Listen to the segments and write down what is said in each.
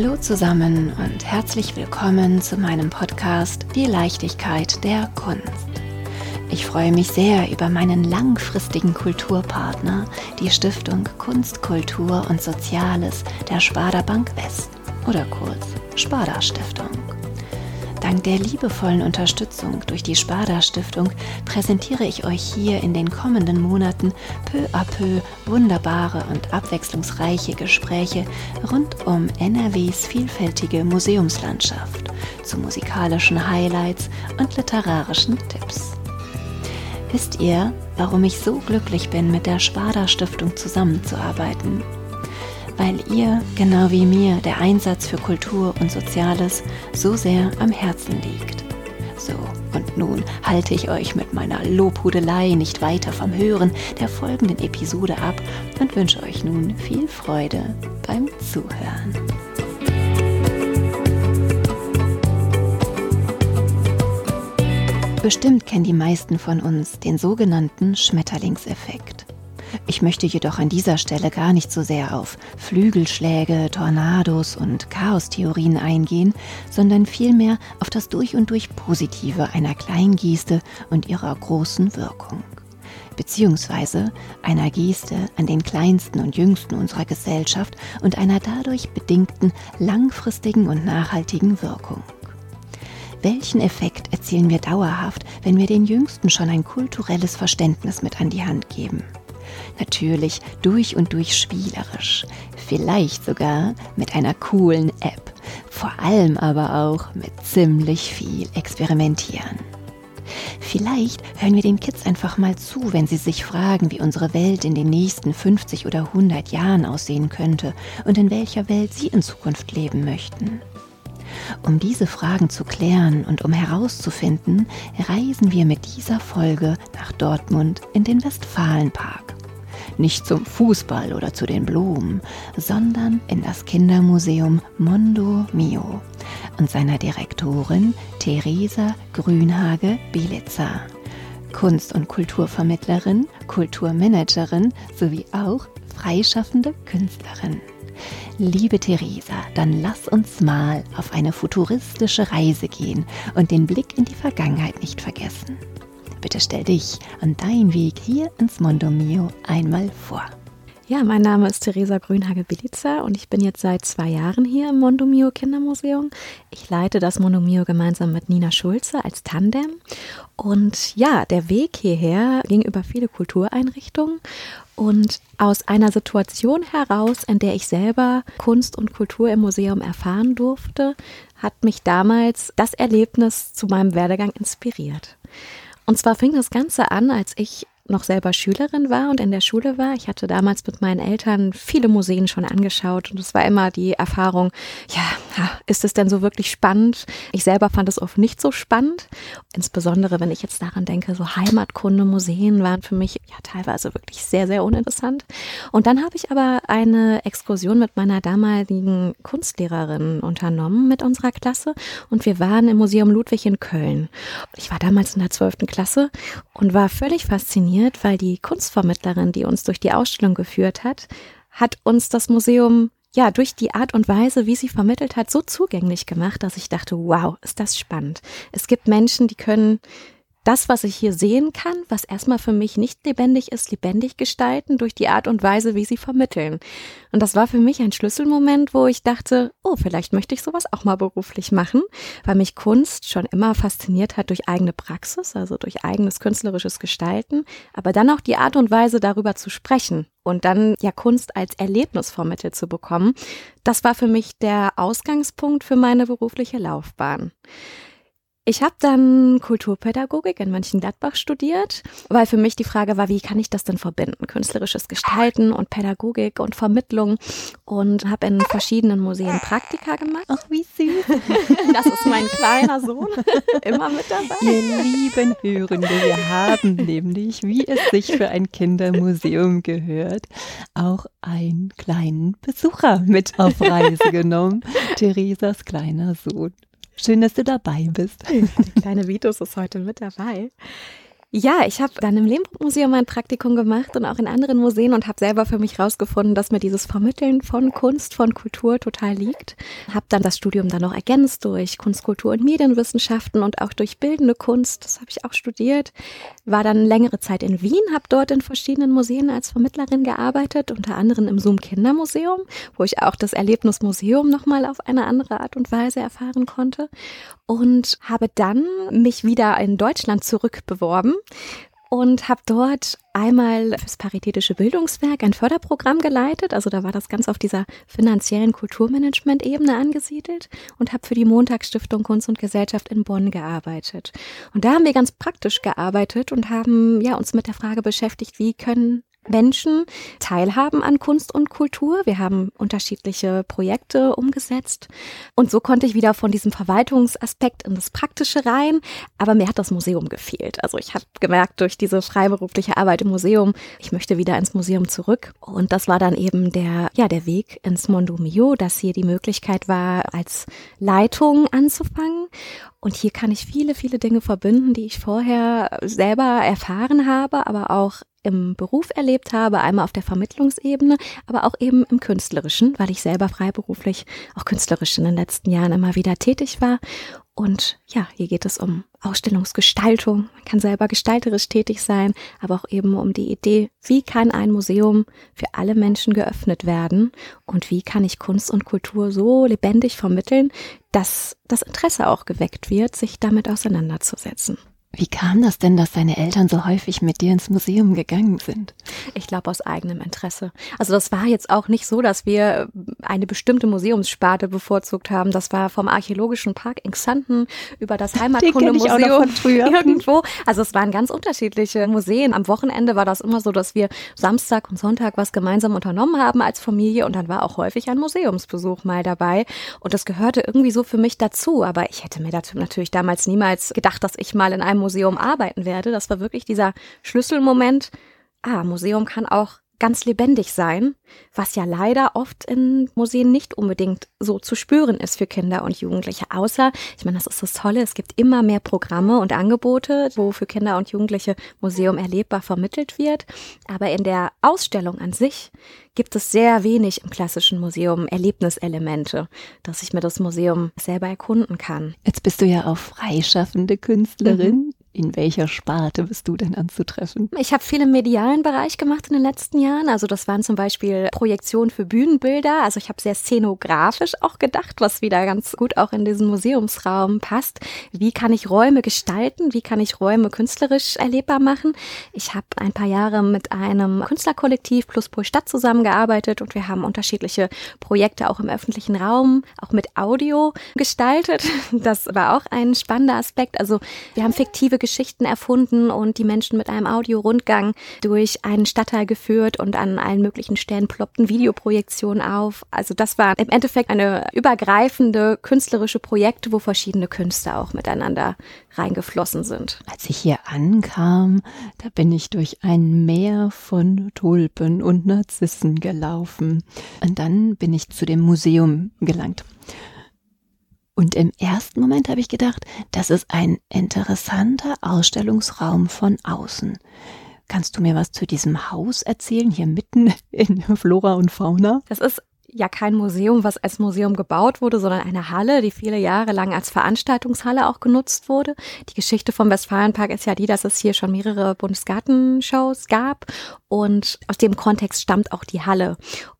Hallo zusammen und herzlich willkommen zu meinem Podcast Die Leichtigkeit der Kunst. Ich freue mich sehr über meinen langfristigen Kulturpartner, die Stiftung Kunst, Kultur und Soziales der Sparda Bank West oder kurz Sparda Stiftung. Dank der liebevollen Unterstützung durch die Sparda Stiftung präsentiere ich euch hier in den kommenden Monaten peu à peu wunderbare und abwechslungsreiche Gespräche rund um NRWs vielfältige Museumslandschaft zu musikalischen Highlights und literarischen Tipps. Wisst ihr, warum ich so glücklich bin, mit der Sparda Stiftung zusammenzuarbeiten? Weil ihr, genau wie mir, der Einsatz für Kultur und Soziales so sehr am Herzen liegt. So, und nun halte ich euch mit meiner Lobhudelei nicht weiter vom Hören der folgenden Episode ab und wünsche euch nun viel Freude beim Zuhören. Bestimmt kennen die meisten von uns den sogenannten Schmetterlingseffekt. Ich möchte jedoch an dieser Stelle gar nicht so sehr auf Flügelschläge, Tornados und Chaostheorien eingehen, sondern vielmehr auf das durch und durch Positive einer Kleingeste und ihrer großen Wirkung. Beziehungsweise einer Geste an den kleinsten und jüngsten unserer Gesellschaft und einer dadurch bedingten langfristigen und nachhaltigen Wirkung. Welchen Effekt erzielen wir dauerhaft, wenn wir den Jüngsten schon ein kulturelles Verständnis mit an die Hand geben? Natürlich durch und durch spielerisch, vielleicht sogar mit einer coolen App, vor allem aber auch mit ziemlich viel Experimentieren. Vielleicht hören wir den Kids einfach mal zu, wenn sie sich fragen, wie unsere Welt in den nächsten 50 oder 100 Jahren aussehen könnte und in welcher Welt sie in Zukunft leben möchten. Um diese Fragen zu klären und um herauszufinden, reisen wir mit dieser Folge nach Dortmund in den Westfalenpark nicht zum Fußball oder zu den Blumen, sondern in das Kindermuseum Mondo Mio und seiner Direktorin Theresa Grünhage-Bielitzer. Kunst- und Kulturvermittlerin, Kulturmanagerin sowie auch freischaffende Künstlerin. Liebe Theresa, dann lass uns mal auf eine futuristische Reise gehen und den Blick in die Vergangenheit nicht vergessen. Bitte stell dich und deinen Weg hier ins Mondo Mio einmal vor. Ja, mein Name ist Theresa Grünhage-Bilica und ich bin jetzt seit zwei Jahren hier im Mondo Mio Kindermuseum. Ich leite das Mondo Mio gemeinsam mit Nina Schulze als Tandem. Und ja, der Weg hierher ging über viele Kultureinrichtungen und aus einer Situation heraus, in der ich selber Kunst und Kultur im Museum erfahren durfte, hat mich damals das Erlebnis zu meinem Werdegang inspiriert. Und zwar fing das Ganze an, als ich noch selber Schülerin war und in der Schule war. Ich hatte damals mit meinen Eltern viele Museen schon angeschaut und es war immer die Erfahrung, ja, ist es denn so wirklich spannend? Ich selber fand es oft nicht so spannend. Insbesondere, wenn ich jetzt daran denke, so Heimatkunde, Museen waren für mich ja teilweise wirklich sehr, sehr uninteressant. Und dann habe ich aber eine Exkursion mit meiner damaligen Kunstlehrerin unternommen mit unserer Klasse und wir waren im Museum Ludwig in Köln. Ich war damals in der zwölften Klasse und war völlig fasziniert fasziniert, weil die Kunstvermittlerin, die uns durch die Ausstellung geführt hat, hat uns das Museum ja, durch die Art und Weise, wie sie vermittelt hat, so zugänglich gemacht, dass ich dachte, wow, ist das spannend. Es gibt Menschen, die können das, was ich hier sehen kann, was erstmal für mich nicht lebendig ist, lebendig gestalten durch die Art und Weise, wie sie vermitteln. Und das war für mich ein Schlüsselmoment, wo ich dachte, oh, vielleicht möchte ich sowas auch mal beruflich machen, weil mich Kunst schon immer fasziniert hat durch eigene Praxis, also durch eigenes künstlerisches Gestalten, aber dann auch die Art und Weise, darüber zu sprechen und dann ja Kunst als Erlebnis vermittelt zu bekommen. Das war für mich der Ausgangspunkt für meine berufliche Laufbahn. Ich habe dann Kulturpädagogik in Mönchengladbach studiert, weil für mich die Frage war, wie kann ich das denn verbinden? Künstlerisches Gestalten und Pädagogik und Vermittlung und habe in verschiedenen Museen Praktika gemacht. Ach, wie süß. Das ist mein kleiner Sohn, immer mit dabei. Ihr lieben Hörende, wir haben nämlich, wie es sich für ein Kindermuseum gehört, auch einen kleinen Besucher mit auf Reise genommen. Theresas kleiner Sohn. Schön, dass du dabei bist. Der kleine Vitus ist heute mit dabei. Ja, ich habe dann im Lehmbruck-Museum ein Praktikum gemacht und auch in anderen Museen und habe selber für mich rausgefunden, dass mir dieses Vermitteln von Kunst, von Kultur total liegt. Habe dann das Studium dann noch ergänzt durch Kunst, Kultur und Medienwissenschaften und auch durch bildende Kunst. Das habe ich auch studiert. War dann längere Zeit in Wien, habe dort in verschiedenen Museen als Vermittlerin gearbeitet, unter anderem im Zoom Kindermuseum, wo ich auch das Erlebnismuseum nochmal auf eine andere Art und Weise erfahren konnte und habe dann mich wieder in Deutschland zurückbeworben und habe dort einmal fürs Paritätische Bildungswerk ein Förderprogramm geleitet. Also da war das ganz auf dieser finanziellen Kulturmanagement-Ebene angesiedelt und habe für die Montagsstiftung Kunst und Gesellschaft in Bonn gearbeitet. Und da haben wir ganz praktisch gearbeitet und haben ja uns mit der Frage beschäftigt, wie können Menschen teilhaben an Kunst und Kultur. Wir haben unterschiedliche Projekte umgesetzt. Und so konnte ich wieder von diesem Verwaltungsaspekt in das Praktische rein. Aber mir hat das Museum gefehlt. Also ich habe gemerkt durch diese freiberufliche Arbeit im Museum, ich möchte wieder ins Museum zurück. Und das war dann eben der, ja, der Weg ins Mondo Mio, dass hier die Möglichkeit war, als Leitung anzufangen. Und hier kann ich viele, viele Dinge verbinden, die ich vorher selber erfahren habe, aber auch im Beruf erlebt habe, einmal auf der Vermittlungsebene, aber auch eben im künstlerischen, weil ich selber freiberuflich auch künstlerisch in den letzten Jahren immer wieder tätig war. Und ja, hier geht es um Ausstellungsgestaltung. Man kann selber gestalterisch tätig sein, aber auch eben um die Idee, wie kann ein Museum für alle Menschen geöffnet werden und wie kann ich Kunst und Kultur so lebendig vermitteln, dass das Interesse auch geweckt wird, sich damit auseinanderzusetzen. Wie kam das denn, dass deine Eltern so häufig mit dir ins Museum gegangen sind? Ich glaube aus eigenem Interesse. Also das war jetzt auch nicht so, dass wir eine bestimmte Museumssparte bevorzugt haben. Das war vom Archäologischen Park in Xanten über das Heimatkundemuseum irgendwo. Also es waren ganz unterschiedliche Museen. Am Wochenende war das immer so, dass wir Samstag und Sonntag was gemeinsam unternommen haben als Familie und dann war auch häufig ein Museumsbesuch mal dabei. Und das gehörte irgendwie so für mich dazu. Aber ich hätte mir dazu natürlich damals niemals gedacht, dass ich mal in einem Museum arbeiten werde. Das war wirklich dieser Schlüsselmoment. Ah, Museum kann auch ganz lebendig sein, was ja leider oft in Museen nicht unbedingt so zu spüren ist für Kinder und Jugendliche. Außer, ich meine, das ist das Tolle, es gibt immer mehr Programme und Angebote, wo für Kinder und Jugendliche Museum erlebbar vermittelt wird. Aber in der Ausstellung an sich gibt es sehr wenig im klassischen Museum Erlebniselemente, dass ich mir das Museum selber erkunden kann. Jetzt bist du ja auch freischaffende Künstlerin. Mhm. In welcher Sparte bist du denn anzutreffen? Ich habe viel im medialen Bereich gemacht in den letzten Jahren. Also das waren zum Beispiel Projektionen für Bühnenbilder. Also ich habe sehr szenografisch auch gedacht, was wieder ganz gut auch in diesen Museumsraum passt. Wie kann ich Räume gestalten? Wie kann ich Räume künstlerisch erlebbar machen? Ich habe ein paar Jahre mit einem Künstlerkollektiv Plus Pro Stadt zusammengearbeitet und wir haben unterschiedliche Projekte auch im öffentlichen Raum, auch mit Audio gestaltet. Das war auch ein spannender Aspekt. Also wir haben fiktive Geschichten erfunden und die Menschen mit einem Audiorundgang durch einen Stadtteil geführt und an allen möglichen Stellen ploppten Videoprojektionen auf. Also das war im Endeffekt eine übergreifende künstlerische Projekte, wo verschiedene Künste auch miteinander reingeflossen sind. Als ich hier ankam, da bin ich durch ein Meer von Tulpen und Narzissen gelaufen. Und dann bin ich zu dem Museum gelangt. Und im ersten Moment habe ich gedacht, das ist ein interessanter Ausstellungsraum von außen. Kannst du mir was zu diesem Haus erzählen, hier mitten in Flora und Fauna? Das ist ja kein Museum, was als Museum gebaut wurde, sondern eine Halle, die viele Jahre lang als Veranstaltungshalle auch genutzt wurde. Die Geschichte vom Westfalenpark ist ja die, dass es hier schon mehrere Bundesgartenshows gab und aus dem Kontext stammt auch die Halle.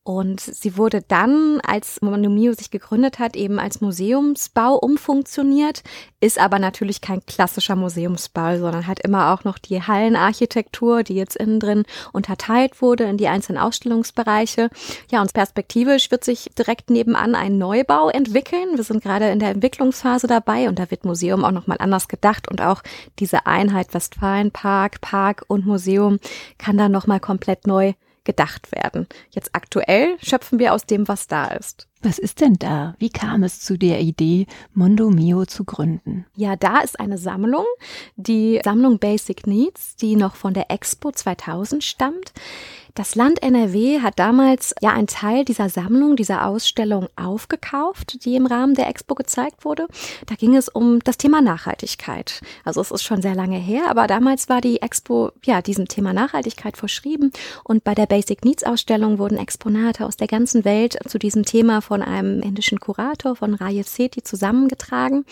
Und sie wurde dann, als Monomio sich gegründet hat, eben als Museumsbau umfunktioniert, ist aber natürlich kein klassischer Museumsbau, sondern hat immer auch noch die Hallenarchitektur, die jetzt innen drin unterteilt wurde in die einzelnen Ausstellungsbereiche. Ja, und perspektivisch wird sich direkt nebenan ein Neubau entwickeln. Wir sind gerade in der Entwicklungsphase dabei und da wird Museum auch nochmal anders gedacht und auch diese Einheit Westfalenpark, Park und Museum kann dann nochmal komplett neu gedacht werden. Jetzt aktuell schöpfen wir aus dem, was da ist. Was ist denn da? Wie kam es zu der Idee, Mondo Mio zu gründen? Ja, da ist eine Sammlung, die Sammlung Basic Needs, die noch von der Expo 2000 stammt. Das Land NRW hat damals ja einen Teil dieser Sammlung, dieser Ausstellung aufgekauft, die im Rahmen der Expo gezeigt wurde. Da ging es um das Thema Nachhaltigkeit. Also es ist schon sehr lange her, aber damals war die Expo ja diesem Thema Nachhaltigkeit verschrieben und bei der Basic Needs Ausstellung wurden Exponate aus der ganzen Welt zu diesem Thema von einem indischen Kurator von Rajev Sethi zusammengetragen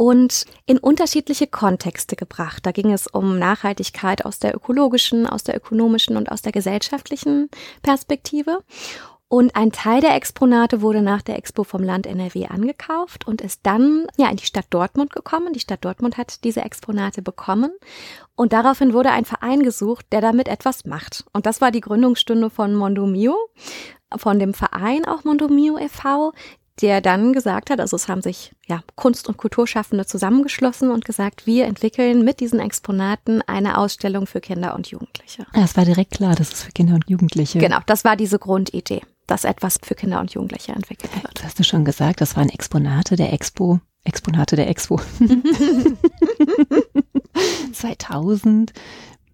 und in unterschiedliche Kontexte gebracht. Da ging es um Nachhaltigkeit aus der ökologischen, aus der ökonomischen und aus der gesellschaftlichen Perspektive. Und ein Teil der Exponate wurde nach der Expo vom Land NRW angekauft und ist dann ja in die Stadt Dortmund gekommen. Die Stadt Dortmund hat diese Exponate bekommen und daraufhin wurde ein Verein gesucht, der damit etwas macht. Und das war die Gründungsstunde von Mondo Mio, von dem Verein auch Mondo Mio e.V., der dann gesagt hat, also es haben sich ja Kunst- und Kulturschaffende zusammengeschlossen und gesagt, wir entwickeln mit diesen Exponaten eine Ausstellung für Kinder und Jugendliche. Ja, es war direkt klar, dass es für Kinder und Jugendliche. Genau, das war diese Grundidee, dass etwas für Kinder und Jugendliche entwickelt wird. Das hast du schon gesagt, das waren Exponate der Expo. Exponate der Expo. 2000.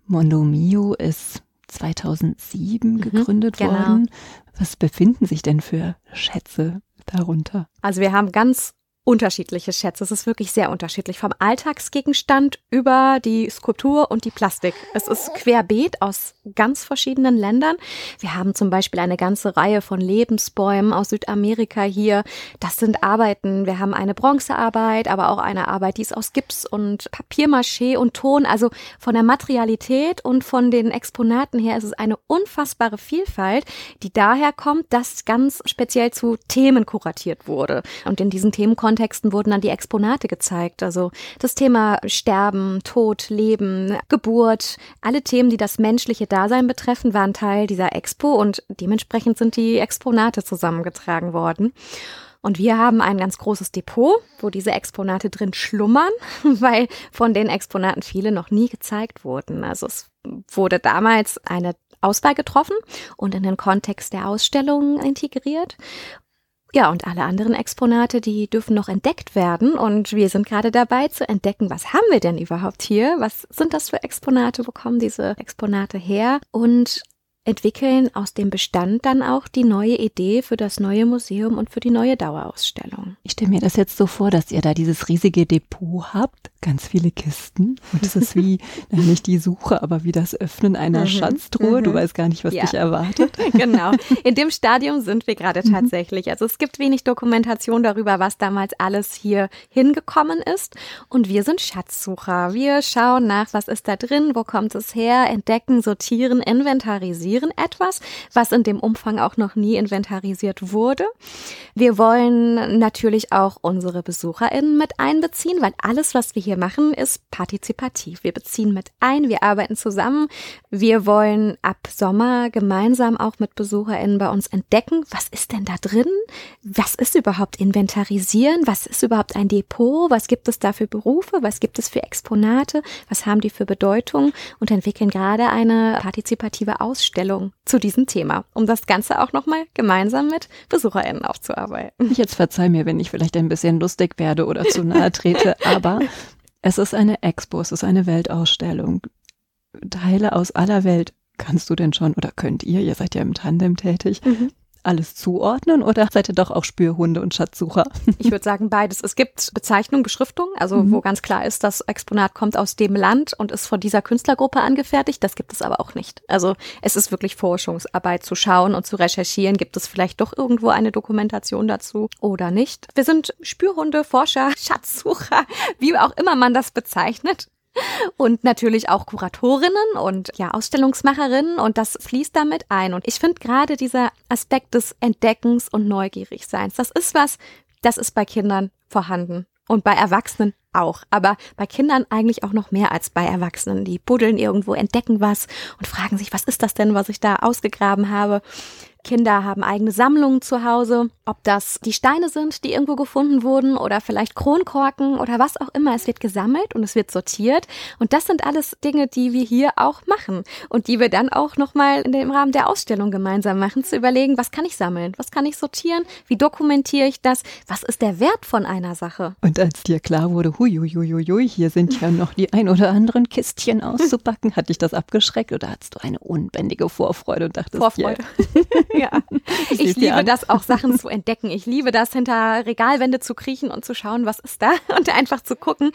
Mondo Mio ist 2007 mhm, gegründet genau. worden. Was befinden sich denn für Schätze darunter? Also wir haben ganz unterschiedliche Schätze. Es ist wirklich sehr unterschiedlich. Vom Alltagsgegenstand über die Skulptur und die Plastik. Es ist querbeet aus ganz verschiedenen Ländern. Wir haben zum Beispiel eine ganze Reihe von Lebensbäumen aus Südamerika hier. Das sind Arbeiten. Wir haben eine Bronzearbeit, aber auch eine Arbeit, die ist aus Gips und Papiermaché und Ton. Also von der Materialität und von den Exponaten her ist es eine unfassbare Vielfalt, die daher kommt, dass ganz speziell zu Themen kuratiert wurde. Und in diesen Themen Kontexten wurden dann die Exponate gezeigt. Also das Thema Sterben, Tod, Leben, Geburt, alle Themen, die das menschliche Dasein betreffen, waren Teil dieser Expo und dementsprechend sind die Exponate zusammengetragen worden. Und wir haben ein ganz großes Depot, wo diese Exponate drin schlummern, weil von den Exponaten viele noch nie gezeigt wurden. Also es wurde damals eine Auswahl getroffen und in den Kontext der Ausstellung integriert. Ja, und alle anderen Exponate, die dürfen noch entdeckt werden. Und wir sind gerade dabei zu entdecken, was haben wir denn überhaupt hier? Was sind das für Exponate? Wo kommen diese Exponate her? Und entwickeln aus dem Bestand dann auch die neue Idee für das neue Museum und für die neue Dauerausstellung. Ich stelle mir das jetzt so vor, dass ihr da dieses riesige Depot habt, ganz viele Kisten und es ist wie nicht die Suche, aber wie das Öffnen einer mhm. Schatztruhe. Mhm. Du weißt gar nicht, was ja. dich erwartet. genau. In dem Stadium sind wir gerade mhm. tatsächlich. Also es gibt wenig Dokumentation darüber, was damals alles hier hingekommen ist und wir sind Schatzsucher. Wir schauen nach, was ist da drin, wo kommt es her, entdecken, sortieren, inventarisieren inventarisieren etwas, was in dem Umfang auch noch nie inventarisiert wurde. Wir wollen natürlich auch unsere BesucherInnen mit einbeziehen, weil alles, was wir hier machen, ist partizipativ. Wir beziehen mit ein, wir arbeiten zusammen. Wir wollen ab Sommer gemeinsam auch mit BesucherInnen bei uns entdecken, was ist denn da drin? Was ist überhaupt inventarisieren? Was ist überhaupt ein Depot? Was gibt es da für Berufe? Was gibt es für Exponate? Was haben die für Bedeutung? Und entwickeln gerade eine partizipative Ausstellung Ausstellung zu diesem Thema, um das Ganze auch nochmal gemeinsam mit BesucherInnen aufzuarbeiten. Jetzt verzeih mir, wenn ich vielleicht ein bisschen lustig werde oder zu nahe trete, aber es ist eine Expo, es ist eine Weltausstellung. Teile aus aller Welt kannst du denn schon oder könnt ihr, ihr seid ja im Tandem tätig, mhm alles zuordnen oder seid ihr doch auch Spürhunde und Schatzsucher? Ich würde sagen beides. Es gibt Bezeichnung, Beschriftung, also mhm. wo ganz klar ist, das Exponat kommt aus dem Land und ist von dieser Künstlergruppe angefertigt. Das gibt es aber auch nicht. Also es ist wirklich Forschungsarbeit zu schauen und zu recherchieren. Gibt es vielleicht doch irgendwo eine Dokumentation dazu oder nicht? Wir sind Spürhunde, Forscher, Schatzsucher, wie auch immer man das bezeichnet und natürlich auch Kuratorinnen und ja Ausstellungsmacherinnen und das fließt damit ein. Und ich finde gerade dieser Aspekt des Entdeckens und Neugierigseins, das ist was, das ist bei Kindern vorhanden und bei Erwachsenen auch, aber bei Kindern eigentlich auch noch mehr als bei Erwachsenen. Die buddeln irgendwo, entdecken was und fragen sich, was ist das denn, was ich da ausgegraben habe? Kinder haben eigene Sammlungen zu Hause, ob das die Steine sind, die irgendwo gefunden wurden oder vielleicht Kronkorken oder was auch immer. Es wird gesammelt und es wird sortiert und das sind alles Dinge, die wir hier auch machen und die wir dann auch nochmal im Rahmen der Ausstellung gemeinsam machen, zu überlegen, was kann ich sammeln, was kann ich sortieren, wie dokumentiere ich das, was ist der Wert von einer Sache. Und als dir klar wurde, hui, huiuiuiui, hier sind ja noch die ein oder anderen Kistchen auszupacken. Hat dich das abgeschreckt oder hattest du eine unbändige Vorfreude und dachtest, Vorfreude. ja. Ich, ich liebe das auch, Sachen zu entdecken. Ich liebe das, hinter Regalwände zu kriechen und zu schauen, was ist da und einfach zu gucken.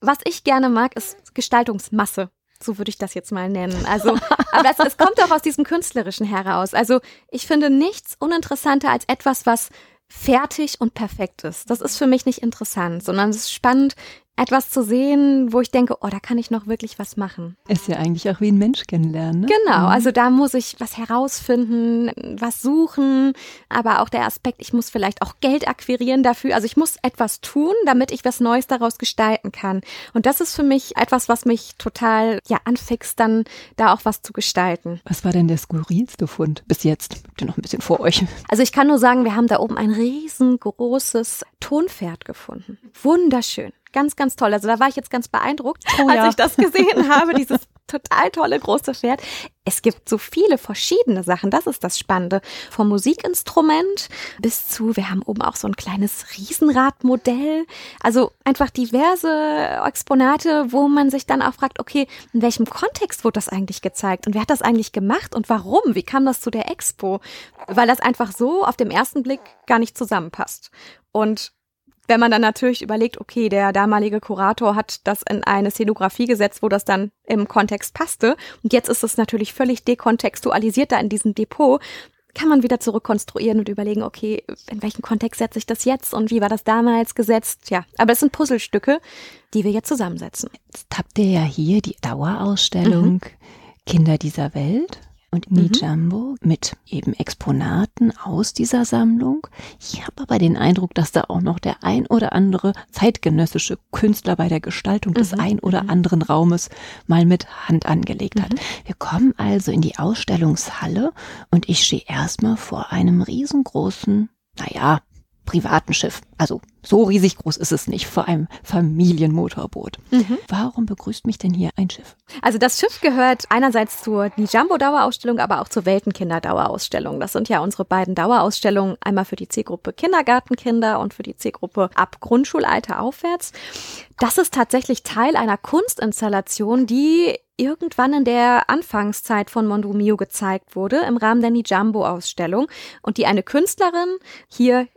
Was ich gerne mag, ist Gestaltungsmasse. So würde ich das jetzt mal nennen. Also, aber es, es kommt auch aus diesem Künstlerischen heraus. Also, ich finde nichts uninteressanter als etwas, was fertig und perfekt ist. Das ist für mich nicht interessant, sondern es ist spannend, etwas zu sehen, wo ich denke, oh, da kann ich noch wirklich was machen. Ist ja eigentlich auch wie ein Mensch kennenlernen. Ne? Genau, mhm. also da muss ich was herausfinden, was suchen, aber auch der Aspekt, ich muss vielleicht auch Geld akquirieren dafür. Also ich muss etwas tun, damit ich was Neues daraus gestalten kann. Und das ist für mich etwas, was mich total ja anfixt, dann da auch was zu gestalten. Was war denn der skurrilste Fund bis jetzt? Habt ihr noch ein bisschen vor euch? Also ich kann nur sagen, wir haben da oben ein riesengroßes Tonpferd gefunden. Wunderschön. Ganz, ganz toll. Also da war ich jetzt ganz beeindruckt, oh, als ja. ich das gesehen habe, dieses total tolle große Pferd. Es gibt so viele verschiedene Sachen, das ist das Spannende. Vom Musikinstrument bis zu, wir haben oben auch so ein kleines Riesenradmodell. Also einfach diverse Exponate, wo man sich dann auch fragt, okay, in welchem Kontext wurde das eigentlich gezeigt und wer hat das eigentlich gemacht und warum? Wie kam das zu der Expo? Weil das einfach so auf dem ersten Blick gar nicht zusammenpasst. Und wenn man dann natürlich überlegt, okay, der damalige Kurator hat das in eine Szenografie gesetzt, wo das dann im Kontext passte. Und jetzt ist es natürlich völlig dekontextualisiert da in diesem Depot kann man wieder zurückkonstruieren und überlegen, okay, in welchen Kontext setze ich das jetzt und wie war das damals gesetzt? Ja, aber es sind Puzzlestücke, die wir jetzt zusammensetzen. Jetzt habt ihr ja hier die Dauerausstellung mhm. Kinder dieser Welt und Nijambo mhm. mit eben Exponaten aus dieser Sammlung. Ich habe aber den Eindruck, dass da auch noch der ein oder andere zeitgenössische Künstler bei der Gestaltung mhm. des ein oder mhm. anderen Raumes mal mit Hand angelegt hat. Mhm. Wir kommen also in die Ausstellungshalle und ich stehe erstmal vor einem riesengroßen, naja, privaten Schiff. Also so riesig groß ist es nicht, vor einem Familienmotorboot. Mhm. Warum begrüßt mich denn hier ein Schiff? Also das Schiff gehört einerseits zur Nijambo-Dauerausstellung, aber auch zur Weltenkinder-Dauerausstellung. Das sind ja unsere beiden Dauerausstellungen, einmal für die Zielgruppe Kindergartenkinder und für die Zielgruppe ab Grundschulalter aufwärts. Das ist tatsächlich Teil einer Kunstinstallation, die irgendwann in der Anfangszeit von Mondumio gezeigt wurde im Rahmen der Nijambo-Ausstellung und die eine Künstlerin hier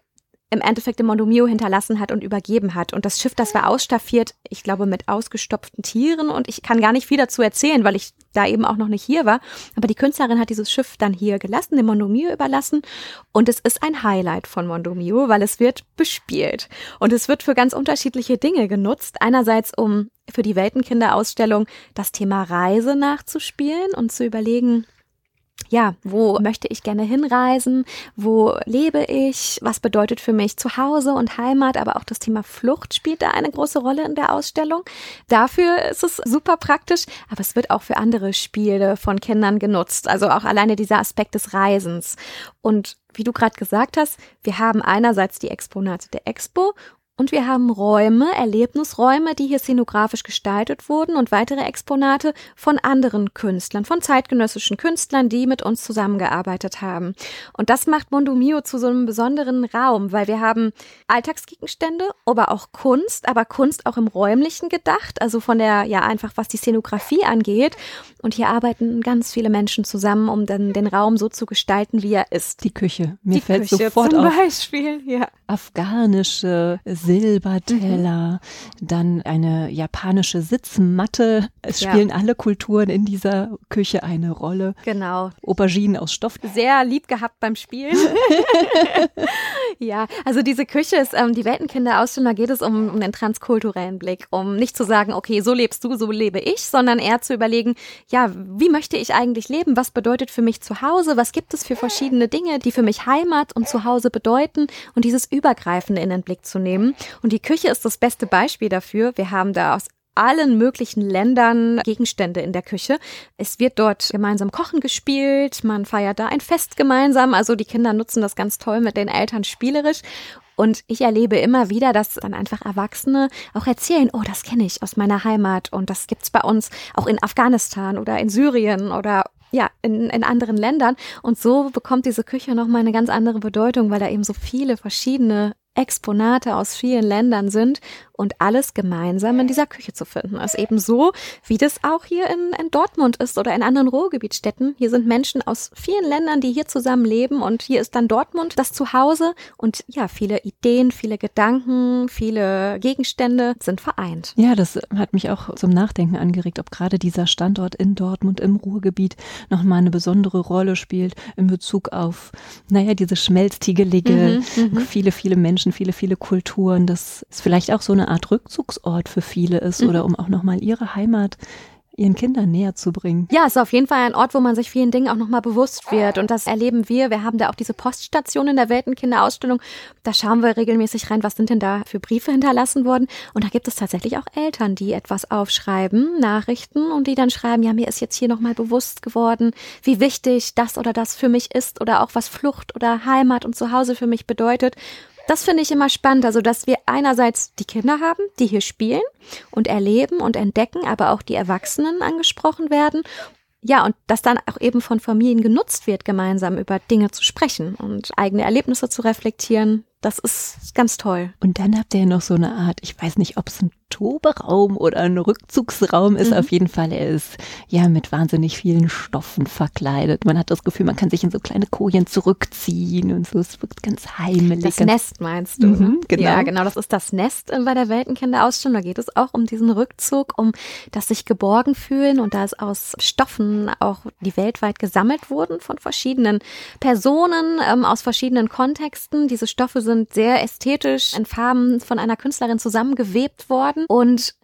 im Endeffekt im Mondomio hinterlassen hat und übergeben hat. Und das Schiff, das war ausstaffiert, ich glaube, mit ausgestopften Tieren. Und ich kann gar nicht viel dazu erzählen, weil ich da eben auch noch nicht hier war. Aber die Künstlerin hat dieses Schiff dann hier gelassen, dem Mondomio überlassen. Und es ist ein Highlight von Mondomio, weil es wird bespielt. Und es wird für ganz unterschiedliche Dinge genutzt. Einerseits, um für die Weltenkinderausstellung das Thema Reise nachzuspielen und zu überlegen, ja, wo möchte ich gerne hinreisen? Wo lebe ich? Was bedeutet für mich Zuhause und Heimat? Aber auch das Thema Flucht spielt da eine große Rolle in der Ausstellung. Dafür ist es super praktisch, aber es wird auch für andere Spiele von Kindern genutzt. Also auch alleine dieser Aspekt des Reisens. Und wie du gerade gesagt hast, wir haben einerseits die Exponate der Expo und wir haben Räume, Erlebnisräume, die hier szenografisch gestaltet wurden und weitere Exponate von anderen Künstlern, von zeitgenössischen Künstlern, die mit uns zusammengearbeitet haben. Und das macht Mondo Mio zu so einem besonderen Raum, weil wir haben Alltagsgegenstände, aber auch Kunst, aber Kunst auch im räumlichen gedacht, also von der, ja einfach was die Szenografie angeht. Und hier arbeiten ganz viele Menschen zusammen, um dann den Raum so zu gestalten, wie er ist. Die Küche. Mir die fällt Küche sofort zum auf. Beispiel, ja. Afghanische Silberteller, mhm. dann eine japanische Sitzmatte. Es ja. spielen alle Kulturen in dieser Küche eine Rolle. Genau. Auberginen aus Stoff. Sehr lieb gehabt beim Spielen. ja, also diese Küche ist ähm, die Weltenkinder-Ausstellung, da geht es um, um den transkulturellen Blick, um nicht zu sagen, okay, so lebst du, so lebe ich, sondern eher zu überlegen, ja, wie möchte ich eigentlich leben? Was bedeutet für mich Zuhause? Was gibt es für verschiedene Dinge, die für mich Heimat und Zuhause bedeuten? Und dieses Übergreifende in den Blick zu nehmen. Und die Küche ist das beste Beispiel dafür. Wir haben da aus allen möglichen Ländern Gegenstände in der Küche. Es wird dort gemeinsam Kochen gespielt, man feiert da ein Fest gemeinsam, also die Kinder nutzen das ganz toll mit den Eltern spielerisch. Und ich erlebe immer wieder, dass dann einfach Erwachsene auch erzählen, oh, das kenne ich aus meiner Heimat und das gibt's bei uns auch in Afghanistan oder in Syrien oder ja, in, in anderen Ländern. Und so bekommt diese Küche nochmal eine ganz andere Bedeutung, weil da eben so viele verschiedene Exponate aus vielen Ländern sind und alles gemeinsam in dieser Küche zu finden ist. Eben so, wie das auch hier in, in Dortmund ist oder in anderen Ruhrgebietstädten. Hier sind Menschen aus vielen Ländern, die hier zusammen leben und hier ist dann Dortmund das Zuhause und ja, viele Ideen, viele Gedanken, viele Gegenstände sind vereint. Ja, das hat mich auch zum Nachdenken angeregt, ob gerade dieser Standort in Dortmund im Ruhrgebiet nochmal eine besondere Rolle spielt in Bezug auf, naja, diese schmelztiegelige, mhm, mhm, viele, viele Menschen, viele, viele Kulturen. Das ist vielleicht auch so eine Art Rückzugsort für viele ist mhm. oder um auch nochmal ihre Heimat ihren Kindern näher zu bringen. Ja, es ist auf jeden Fall ein Ort, wo man sich vielen Dingen auch nochmal bewusst wird. Und das erleben wir. Wir haben da auch diese Poststation in der Weltenkinderausstellung. Da schauen wir regelmäßig rein, was sind denn da für Briefe hinterlassen worden. Und da gibt es tatsächlich auch Eltern, die etwas aufschreiben, Nachrichten und die dann schreiben, ja, mir ist jetzt hier nochmal bewusst geworden, wie wichtig das oder das für mich ist oder auch was Flucht oder Heimat und Zuhause für mich bedeutet. Das finde ich immer spannend, also dass wir einerseits die Kinder haben, die hier spielen und erleben und entdecken, aber auch die Erwachsenen angesprochen werden. Ja, und dass dann auch eben von Familien genutzt wird, gemeinsam über Dinge zu sprechen und eigene Erlebnisse zu reflektieren. Das ist ganz toll. Und dann habt ihr ja noch so eine Art, ich weiß nicht, ob es ein Toberaum oder ein Rückzugsraum ist. Mhm. Auf jeden Fall, er ist ja mit wahnsinnig vielen Stoffen verkleidet. Man hat das Gefühl, man kann sich in so kleine Kojen zurückziehen und so. Es wirkt ganz heimelig. Das Nest meinst du? Mhm, genau. Ja, genau. Das ist das Nest bei der Weltenkinderausstellung. Da geht es auch um diesen Rückzug, um das sich geborgen fühlen und da es aus Stoffen auch die weltweit gesammelt wurden von verschiedenen Personen ähm, aus verschiedenen Kontexten. Diese Stoffe sind sehr ästhetisch in Farben von einer Künstlerin zusammengewebt worden. Und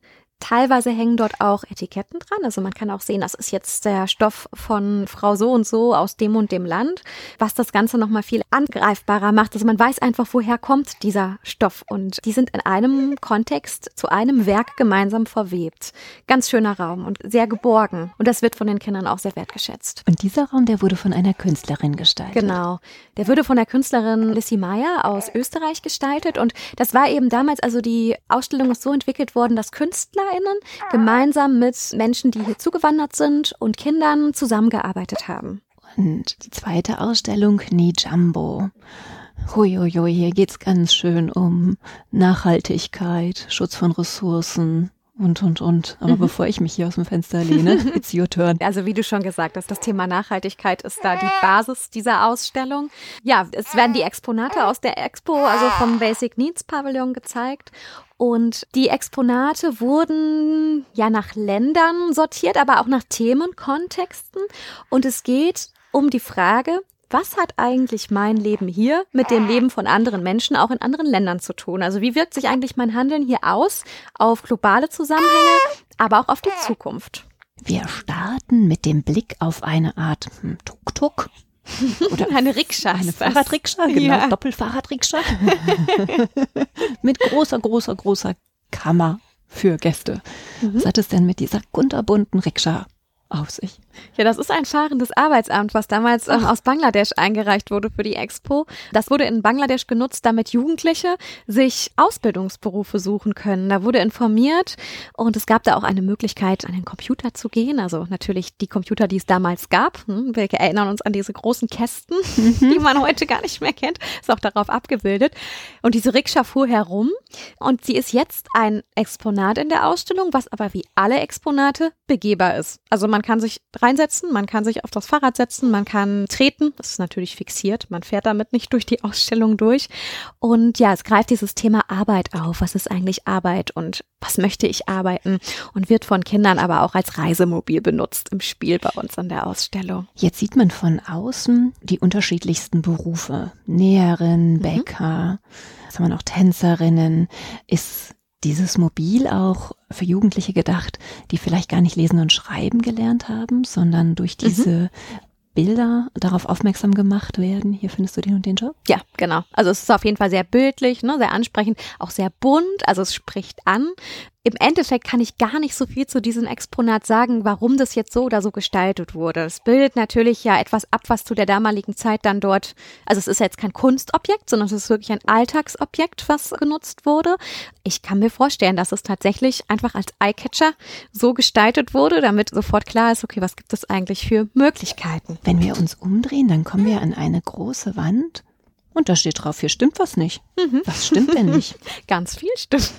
Teilweise hängen dort auch Etiketten dran. Also man kann auch sehen, das ist jetzt der Stoff von Frau so und so aus dem und dem Land, was das Ganze nochmal viel angreifbarer macht. Also man weiß einfach, woher kommt dieser Stoff. Und die sind in einem Kontext zu einem Werk gemeinsam verwebt. Ganz schöner Raum und sehr geborgen. Und das wird von den Kindern auch sehr wertgeschätzt. Und dieser Raum, der wurde von einer Künstlerin gestaltet. Genau. Der wurde von der Künstlerin Lissy Meyer aus Österreich gestaltet. Und das war eben damals, also die Ausstellung ist so entwickelt worden, dass Künstler KünstlerInnen gemeinsam mit Menschen, die hier zugewandert sind und Kindern zusammengearbeitet haben. Und die zweite Ausstellung, Ni Jumbo. Huiuiui, hier geht's ganz schön um Nachhaltigkeit, Schutz von Ressourcen, und, und, und. Aber mhm. bevor ich mich hier aus dem Fenster lehne, it's your turn. Also wie du schon gesagt hast, das Thema Nachhaltigkeit ist da die Basis dieser Ausstellung. Ja, es werden die Exponate aus der Expo, also vom Basic Needs Pavillon gezeigt. Und die Exponate wurden ja nach Ländern sortiert, aber auch nach Themenkontexten. Und es geht um die Frage, was hat eigentlich mein Leben hier mit dem Leben von anderen Menschen auch in anderen Ländern zu tun? Also wie wirkt sich eigentlich mein Handeln hier aus auf globale Zusammenhänge, aber auch auf die Zukunft? Wir starten mit dem Blick auf eine Art hm, Tuk-Tuk. Oder eine Rikscha. Eine Fahrradrikscha, genau. Ja. Doppelfahrradrikscha. mit großer, großer, großer Kammer für Gäste. Mhm. Was hat es denn mit dieser kunterbunten Rikscha auf sich? Ja, das ist ein fahrendes Arbeitsamt, was damals ähm, aus Bangladesch eingereicht wurde für die Expo. Das wurde in Bangladesch genutzt, damit Jugendliche sich Ausbildungsberufe suchen können. Da wurde informiert und es gab da auch eine Möglichkeit, an den Computer zu gehen. Also natürlich die Computer, die es damals gab. Hm, wir erinnern uns an diese großen Kästen, mhm. die man heute gar nicht mehr kennt. Ist auch darauf abgebildet. Und diese Rikscha fuhr herum und sie ist jetzt ein Exponat in der Ausstellung, was aber wie alle Exponate begehbar ist. Also man kann sich reinsetzen, man kann sich auf das Fahrrad setzen, man kann treten. Das ist natürlich fixiert. Man fährt damit nicht durch die Ausstellung durch. Und ja, es greift dieses Thema Arbeit auf. Was ist eigentlich Arbeit und was möchte ich arbeiten? Und wird von Kindern aber auch als Reisemobil benutzt im Spiel bei uns an der Ausstellung. Jetzt sieht man von außen die unterschiedlichsten Berufe. Näherin, mhm. Bäcker, mhm. was haben wir noch, Tänzerinnen. Ist dieses Mobil auch für Jugendliche gedacht, die vielleicht gar nicht lesen und schreiben gelernt haben, sondern durch mhm. diese mhm. Bilder darauf aufmerksam gemacht werden. Hier findest du den und den Job? Ja, genau. Also es ist auf jeden Fall sehr bildlich, ne, sehr ansprechend, auch sehr bunt. Also es spricht an im Endeffekt kann ich gar nicht so viel zu diesem Exponat sagen, warum das jetzt so oder so gestaltet wurde. Es bildet natürlich ja etwas ab, was zu der damaligen Zeit dann dort, also es ist jetzt kein Kunstobjekt, sondern es ist wirklich ein Alltagsobjekt, was genutzt wurde. Ich kann mir vorstellen, dass es tatsächlich einfach als Eyecatcher so gestaltet wurde, damit sofort klar ist, okay, was gibt es eigentlich für Möglichkeiten? Wenn wir uns umdrehen, dann kommen wir an eine große Wand Und da steht drauf, hier stimmt was nicht. Mhm. Was stimmt denn nicht? Ganz viel stimmt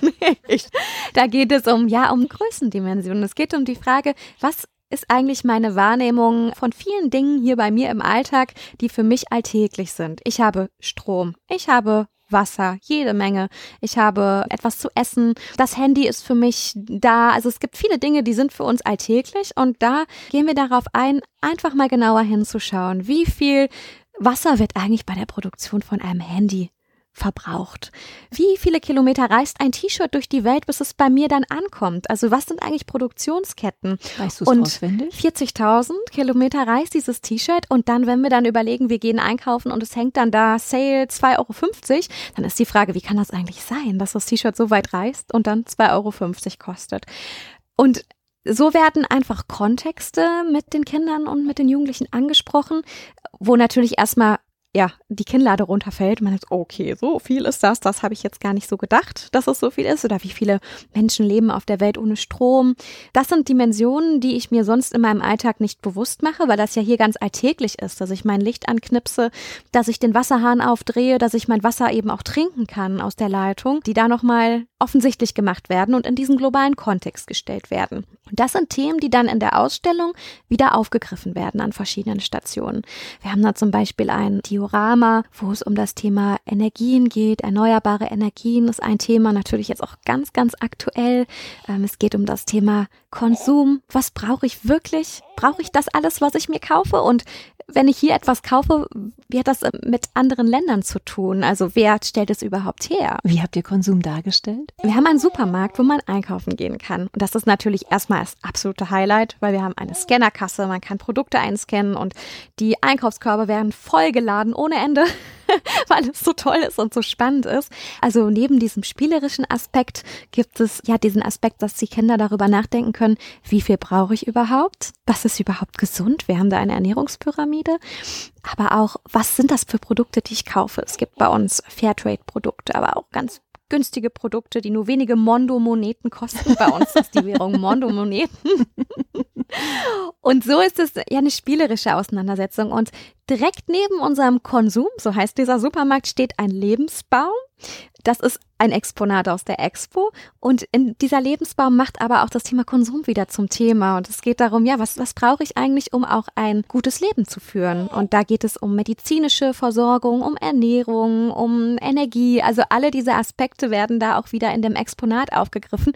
nicht. Da geht es um, ja, um Größendimensionen. Es geht um die Frage, was ist eigentlich meine Wahrnehmung von vielen Dingen hier bei mir im Alltag, die für mich alltäglich sind. Ich habe Strom, ich habe Wasser, jede Menge. Ich habe etwas zu essen. Das Handy ist für mich da. Also es gibt viele Dinge, die sind für uns alltäglich und da gehen wir darauf ein, einfach mal genauer hinzuschauen. Wie viel Wasser wird eigentlich bei der Produktion von einem Handy verbraucht. Wie viele Kilometer reist ein T-Shirt durch die Welt, bis es bei mir dann ankommt? Also was sind eigentlich Produktionsketten? Weißt du auswendig? 40.000 Kilometer reist dieses T-Shirt und dann, wenn wir dann überlegen, wir gehen einkaufen und es hängt dann da Sale 2,50 Euro, dann ist die Frage, wie kann das eigentlich sein, dass das T-Shirt so weit reist und dann 2,50 Euro kostet? Und so werden einfach Kontexte mit den Kindern und mit den Jugendlichen angesprochen, wo natürlich erstmal ja, die Kinnlade runterfällt. Man sagt, okay, so viel ist das. Das habe ich jetzt gar nicht so gedacht, dass es so viel ist. Oder wie viele Menschen leben auf der Welt ohne Strom. Das sind Dimensionen, die ich mir sonst in meinem Alltag nicht bewusst mache, weil das ja hier ganz alltäglich ist, dass ich mein Licht anknipse, dass ich den Wasserhahn aufdrehe, dass ich mein Wasser eben auch trinken kann aus der Leitung, die da nochmal offensichtlich gemacht werden und in diesen globalen Kontext gestellt werden. Und das sind Themen, die dann in der Ausstellung wieder aufgegriffen werden an verschiedenen Stationen. Wir haben da zum Beispiel ein Diorama, wo es um das Thema Energien geht. Erneuerbare Energien ist ein Thema, natürlich jetzt auch ganz, ganz aktuell. Ähm, es geht um das Thema Konsum. Was brauche ich wirklich? Brauche ich das alles, was ich mir kaufe? Und wenn ich hier etwas kaufe, wie hat das äh, mit anderen Ländern zu tun? Also wer stellt es überhaupt her? Wie habt ihr Konsum dargestellt? Wir haben einen Supermarkt, wo man einkaufen gehen kann. Und das ist natürlich erstmal das absolute Highlight, weil wir haben eine Scannerkasse, man kann Produkte einscannen und die Einkaufskörbe werden vollgeladen ohne Ende. weil es so toll ist und so spannend ist. Also neben diesem spielerischen Aspekt gibt es ja diesen Aspekt, dass die Kinder darüber nachdenken können, wie viel brauche ich überhaupt? Was ist überhaupt gesund? Wir haben da eine Ernährungspyramide. Aber auch, was sind das für Produkte, die ich kaufe? Es gibt bei uns Fairtrade-Produkte, aber auch ganz günstige Produkte, die nur wenige Mondo-Moneten kosten. Bei uns ist die Währung Mondo-Moneten. Und so ist es ja eine spielerische Auseinandersetzung. Und direkt neben unserem Konsum, so heißt dieser Supermarkt, steht ein Lebensbaum. Das ist ein Exponat aus der Expo. Und in dieser Lebensbaum macht aber auch das Thema Konsum wieder zum Thema. Und es geht darum, ja, was, was brauche ich eigentlich, um auch ein gutes Leben zu führen? Und da geht es um medizinische Versorgung, um Ernährung, um Energie. Also alle diese Aspekte werden da auch wieder in dem Exponat aufgegriffen.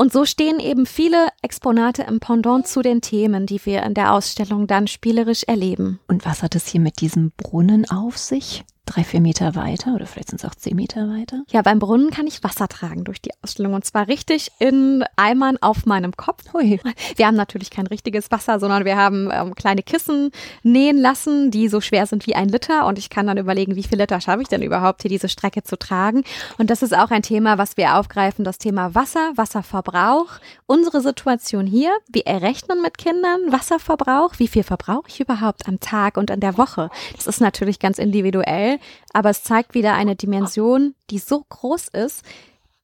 Und so stehen eben viele Exponate im Pendant zu den Themen, die wir in der Ausstellung dann spielerisch erleben. Und was hat es hier mit diesem Brunnen auf sich? Drei, vier Meter weiter oder vielleicht sind es auch zehn Meter weiter. Ja, beim Brunnen kann ich Wasser tragen durch die Ausstellung und zwar richtig in Eimern auf meinem Kopf. Hui. Wir haben natürlich kein richtiges Wasser, sondern wir haben ähm, kleine Kissen nähen lassen, die so schwer sind wie ein Liter und ich kann dann überlegen, wie viel Liter schaffe ich denn überhaupt hier diese Strecke zu tragen. Und das ist auch ein Thema, was wir aufgreifen, das Thema Wasser, Wasserverbrauch, unsere Situation hier. Wir errechnen mit Kindern Wasserverbrauch. Wie viel verbrauche ich überhaupt am Tag und in der Woche? Das ist natürlich ganz individuell aber es zeigt wieder eine Dimension, die so groß ist,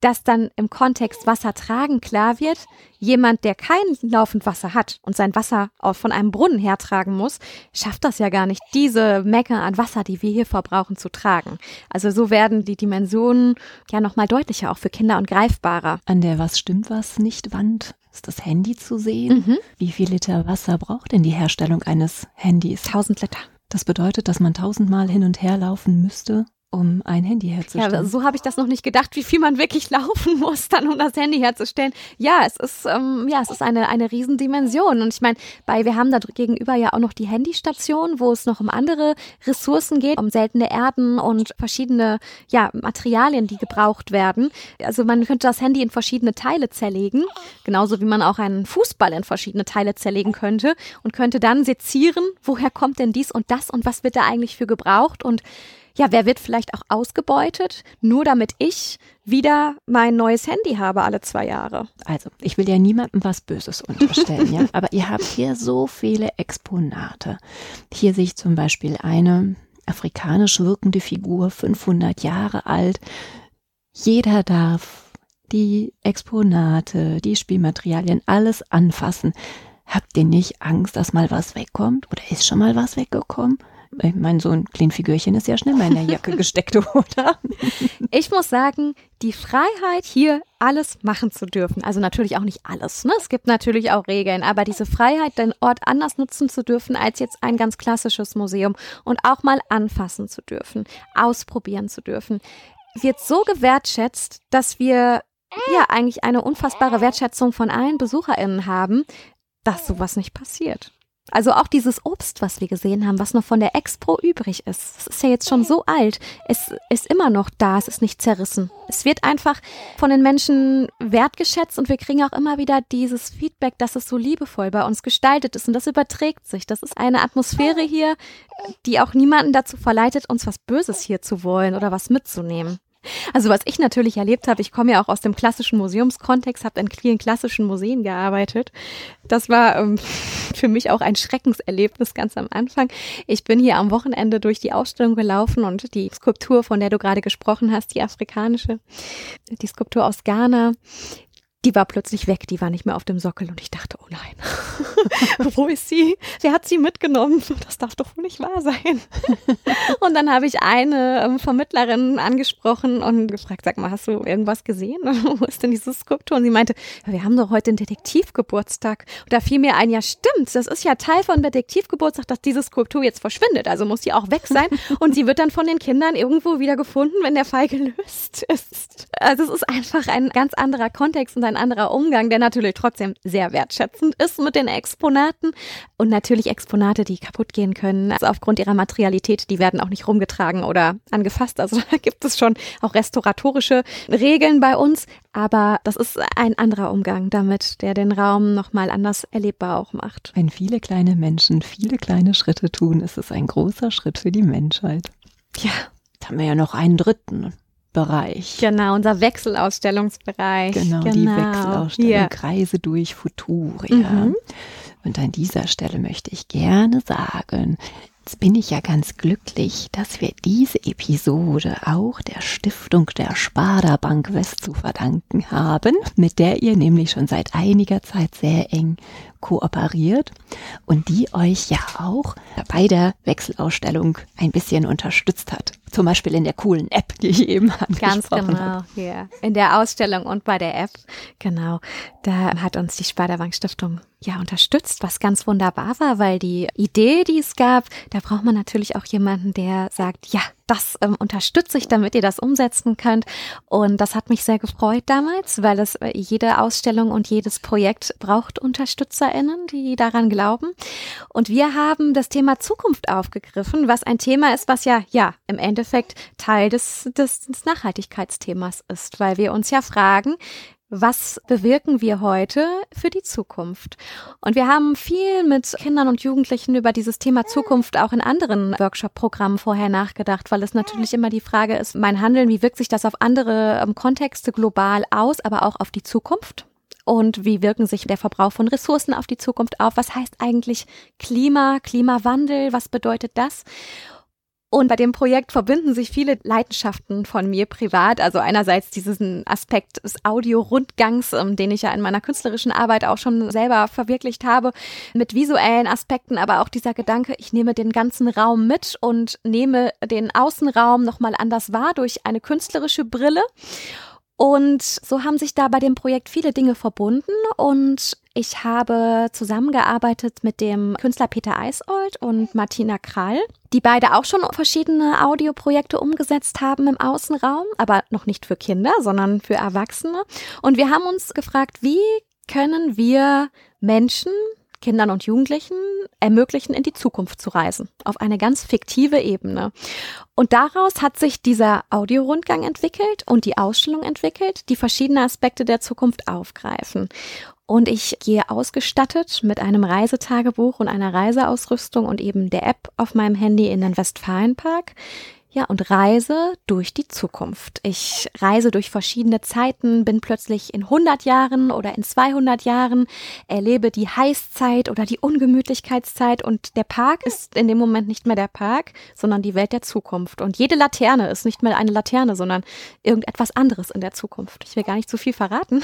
dass dann im Kontext Wasser tragen klar wird, jemand, der kein laufend Wasser hat und sein Wasser auch von einem Brunnen hertragen muss, schafft das ja gar nicht, diese Menge an Wasser, die wir hier verbrauchen, zu tragen. Also so werden die Dimensionen ja nochmal deutlicher, auch für Kinder und greifbarer. An der Was stimmt was nicht Wand ist das Handy zu sehen. Mhm. Wie viel Liter Wasser braucht denn die Herstellung eines Handys? 1000 Liter. Das bedeutet, dass man tausendmal hin und her laufen müsste, um ein Handy herzustellen. Ja, so habe ich das noch nicht gedacht, wie viel man wirklich laufen muss, dann um das Handy herzustellen. Ja, es ist ähm, ja, es ist eine eine Riesendimension und ich meine, bei wir haben da gegenüber ja auch noch die Handystation, wo es noch um andere Ressourcen geht, um seltene Erden und verschiedene ja Materialien, die gebraucht werden. Also man könnte das Handy in verschiedene Teile zerlegen, genauso wie man auch einen Fußball in verschiedene Teile zerlegen könnte und könnte dann sezieren, woher kommt denn dies und das und was wird da eigentlich für gebraucht und ja, wer wird vielleicht auch ausgebeutet, nur damit ich wieder mein neues Handy habe alle zwei Jahre. Also, ich will ja niemandem was Böses unterstellen, ja, aber ihr habt hier so viele Exponate. Hier sehe ich zum Beispiel eine afrikanisch wirkende Figur, 500 Jahre alt. Jeder darf die Exponate, die Spielmaterialien, alles anfassen. Habt ihr nicht Angst, dass mal was wegkommt? Oder ist schon mal was weggekommen? Ich meine, so ein Kleinfigürchen ist ja schnell mal in der Jacke gesteckt, oder? Ich muss sagen, die Freiheit hier alles machen zu dürfen. Also natürlich auch nicht alles. Ne? Es gibt natürlich auch Regeln, aber diese Freiheit, den Ort anders nutzen zu dürfen als jetzt ein ganz klassisches Museum und auch mal anfassen zu dürfen, ausprobieren zu dürfen, wird so gewertschätzt, dass wir ja eigentlich eine unfassbare Wertschätzung von allen BesucherInnen haben, dass sowas nicht passiert. Also auch dieses Obst, was wir gesehen haben, was noch von der Expo übrig ist. Es ist ja jetzt schon so alt. Es ist immer noch da. Es ist nicht zerrissen. Es wird einfach von den Menschen wertgeschätzt und wir kriegen auch immer wieder dieses Feedback, dass es so liebevoll bei uns gestaltet ist und das überträgt sich. Das ist eine Atmosphäre hier, die auch niemanden dazu verleitet, uns was Böses hier zu wollen oder was mitzunehmen. Also was ich natürlich erlebt habe, ich komme ja auch aus dem klassischen Museumskontext, habe in vielen klassischen Museen gearbeitet. Das war ähm, für mich auch ein Schreckenserlebnis ganz am Anfang. Ich bin hier am Wochenende durch die Ausstellung gelaufen und die Skulptur, von der du gerade gesprochen hast, die afrikanische, die Skulptur aus Ghana, die war plötzlich weg, die war nicht mehr auf dem Sockel und ich dachte, oh nein, wo ist sie? Wer hat sie mitgenommen? Das darf doch wohl nicht wahr sein. und dann habe ich eine ähm, Vermittlerin angesprochen und gefragt, sag mal, hast du irgendwas gesehen? wo ist denn diese Skulptur? Und sie meinte, wir haben doch heute den Detektivgeburtstag. Und da fiel mir ein, ja stimmt, das ist ja Teil von Detektivgeburtstag, dass diese Skulptur jetzt verschwindet. Also muss sie auch weg sein und sie wird dann von den Kindern irgendwo wieder gefunden, wenn der Fall gelöst ist. Also es ist einfach ein ganz anderer Kontext und ein anderer Umgang, der natürlich trotzdem sehr wertschätzend ist mit den Exponaten. Und natürlich Exponate, die kaputt gehen können. Also aufgrund ihrer Materialität, die werden auch nicht rumgetragen oder angefasst. Also da gibt es schon auch restauratorische Regeln bei uns. Aber das ist ein anderer Umgang damit, der den Raum nochmal anders erlebbar auch macht. Wenn viele kleine Menschen viele kleine Schritte tun, ist es ein großer Schritt für die Menschheit. Ja. Da haben wir ja noch einen dritten. Bereich. Genau, unser Wechselausstellungsbereich. Genau, genau. die Wechselausstellung yeah. Kreise durch Futuria. Mhm. Und an dieser Stelle möchte ich gerne sagen, Jetzt bin ich ja ganz glücklich, dass wir diese Episode auch der Stiftung der Sparda Bank West zu verdanken haben, mit der ihr nämlich schon seit einiger Zeit sehr eng kooperiert und die euch ja auch bei der Wechselausstellung ein bisschen unterstützt hat. Zum Beispiel in der coolen App, die ich eben angesprochen Ganz genau, habe. ja. In der Ausstellung und bei der App, genau. Da hat uns die Sparda-Bank Stiftung ja unterstützt, was ganz wunderbar war, weil die Idee, die es gab, da braucht man natürlich auch jemanden, der sagt, ja, das ähm, unterstütze ich, damit ihr das umsetzen könnt. Und das hat mich sehr gefreut damals, weil es äh, jede Ausstellung und jedes Projekt braucht UnterstützerInnen, die daran glauben. Und wir haben das Thema Zukunft aufgegriffen, was ein Thema ist, was ja, ja, im Endeffekt Teil des, des, des Nachhaltigkeitsthemas ist, weil wir uns ja fragen, was bewirken wir heute für die Zukunft? Und wir haben viel mit Kindern und Jugendlichen über dieses Thema Zukunft auch in anderen Workshop-Programmen vorher nachgedacht, weil es natürlich immer die Frage ist, mein Handeln, wie wirkt sich das auf andere ähm, Kontexte global aus, aber auch auf die Zukunft? Und wie wirken sich der Verbrauch von Ressourcen auf die Zukunft auf? Was heißt eigentlich Klima, Klimawandel? Was bedeutet das? Und bei dem Projekt verbinden sich viele Leidenschaften von mir privat. Also einerseits diesen Aspekt des Audio-Rundgangs, ähm, den ich ja in meiner künstlerischen Arbeit auch schon selber verwirklicht habe, mit visuellen Aspekten, aber auch dieser Gedanke, ich nehme den ganzen Raum mit und nehme den Außenraum nochmal anders wahr durch eine künstlerische Brille. Und so haben sich da bei dem Projekt viele Dinge verbunden und ich habe zusammengearbeitet mit dem Künstler Peter Eisold und Martina Krall, die beide auch schon verschiedene Audioprojekte umgesetzt haben im Außenraum, aber noch nicht für Kinder, sondern für Erwachsene. Und wir haben uns gefragt, wie können wir Menschen Kindern und Jugendlichen ermöglichen, in die Zukunft zu reisen, auf eine ganz fiktive Ebene. Und daraus hat sich dieser Audiorundgang entwickelt und die Ausstellung entwickelt, die verschiedene Aspekte der Zukunft aufgreifen. Und ich gehe ausgestattet mit einem Reisetagebuch und einer Reiseausrüstung und eben der App auf meinem Handy in den Westfalenpark Ja, und reise durch die Zukunft. Ich reise durch verschiedene Zeiten, bin plötzlich in 100 Jahren oder in 200 Jahren, erlebe die Heißzeit oder die Ungemütlichkeitszeit und der Park ist in dem Moment nicht mehr der Park, sondern die Welt der Zukunft. Und jede Laterne ist nicht mehr eine Laterne, sondern irgendetwas anderes in der Zukunft. Ich will gar nicht zu viel verraten.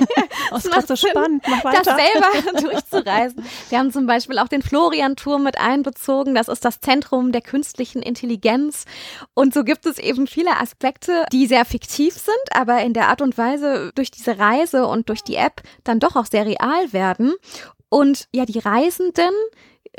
das ist so spannend. Mach weiter. Das selber durchzureisen. Wir haben zum Beispiel auch den Florian-Turm mit einbezogen. Das ist das Zentrum der künstlichen Intelligenz. Und so gibt es eben viele Aspekte, die sehr fiktiv sind, aber in der Art und Weise durch diese Reise und durch die App dann doch auch sehr real werden. Und ja, die Reisenden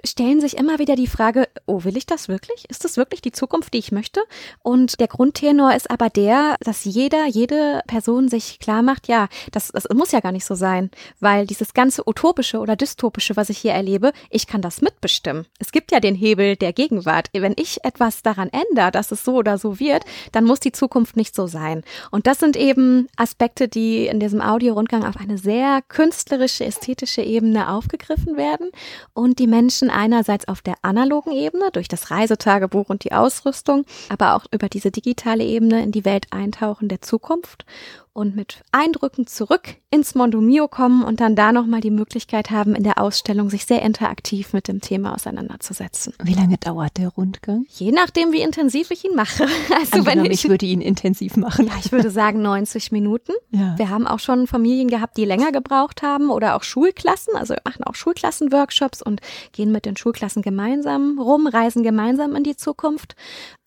stellen sich immer wieder die Frage, oh, will ich das wirklich? Ist das wirklich die Zukunft, die ich möchte? Und der Grundtenor ist aber der, dass jeder, jede Person sich klar macht, ja, das, das muss ja gar nicht so sein, weil dieses ganze utopische oder dystopische, was ich hier erlebe, ich kann das mitbestimmen. Es gibt ja den Hebel der Gegenwart. Wenn ich etwas daran ändere, dass es so oder so wird, dann muss die Zukunft nicht so sein. Und das sind eben Aspekte, die in diesem Audiorundgang auf eine sehr künstlerische, ästhetische Ebene aufgegriffen werden und die Menschen Menschen einerseits auf der analogen Ebene durch das Reisetagebuch und die Ausrüstung, aber auch über diese digitale Ebene in die Welt eintauchen der Zukunft und mit Eindrücken zurück ins Mondomio kommen und dann da nochmal die Möglichkeit haben, in der Ausstellung sich sehr interaktiv mit dem Thema auseinanderzusetzen. Wie lange dauert der Rundgang? Je nachdem, wie intensiv ich ihn mache. Also wenn ich, ich würde ihn intensiv machen. Ja, ich würde sagen 90 Minuten. Ja. Wir haben auch schon Familien gehabt, die länger gebraucht haben oder auch Schulklassen. Also wir machen auch Schulklassenworkshops und gehen mit den Schulklassen gemeinsam rum, reisen gemeinsam in die Zukunft.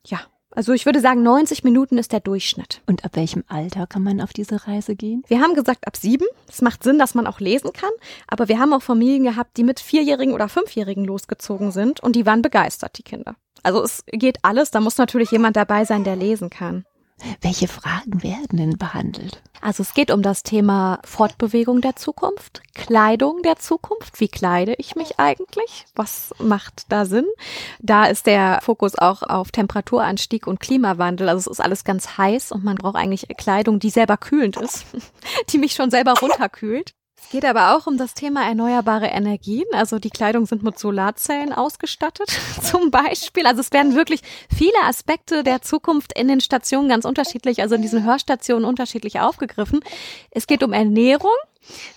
Ja, also ich würde sagen, 90 Minuten ist der Durchschnitt. Und ab welchem Alter kann man auf diese Reise gehen? Wir haben gesagt, ab sieben. Es macht Sinn, dass man auch lesen kann. Aber wir haben auch Familien gehabt, die mit Vierjährigen oder Fünfjährigen losgezogen sind und die waren begeistert, die Kinder. Also es geht alles. Da muss natürlich jemand dabei sein, der lesen kann. Welche Fragen werden denn behandelt? Also es geht um das Thema Fortbewegung der Zukunft, Kleidung der Zukunft. Wie kleide ich mich eigentlich? Was macht da Sinn? Da ist der Fokus auch auf Temperaturanstieg und Klimawandel. Also es ist alles ganz heiß und man braucht eigentlich Kleidung, die selber kühlend ist, die mich schon selber runterkühlt. Es geht aber auch um das Thema erneuerbare Energien. Also die Kleidung sind mit Solarzellen ausgestattet, zum Beispiel. Also es werden wirklich viele Aspekte der Zukunft in den Stationen ganz unterschiedlich, also in diesen Hörstationen unterschiedlich aufgegriffen. Es geht um Ernährung.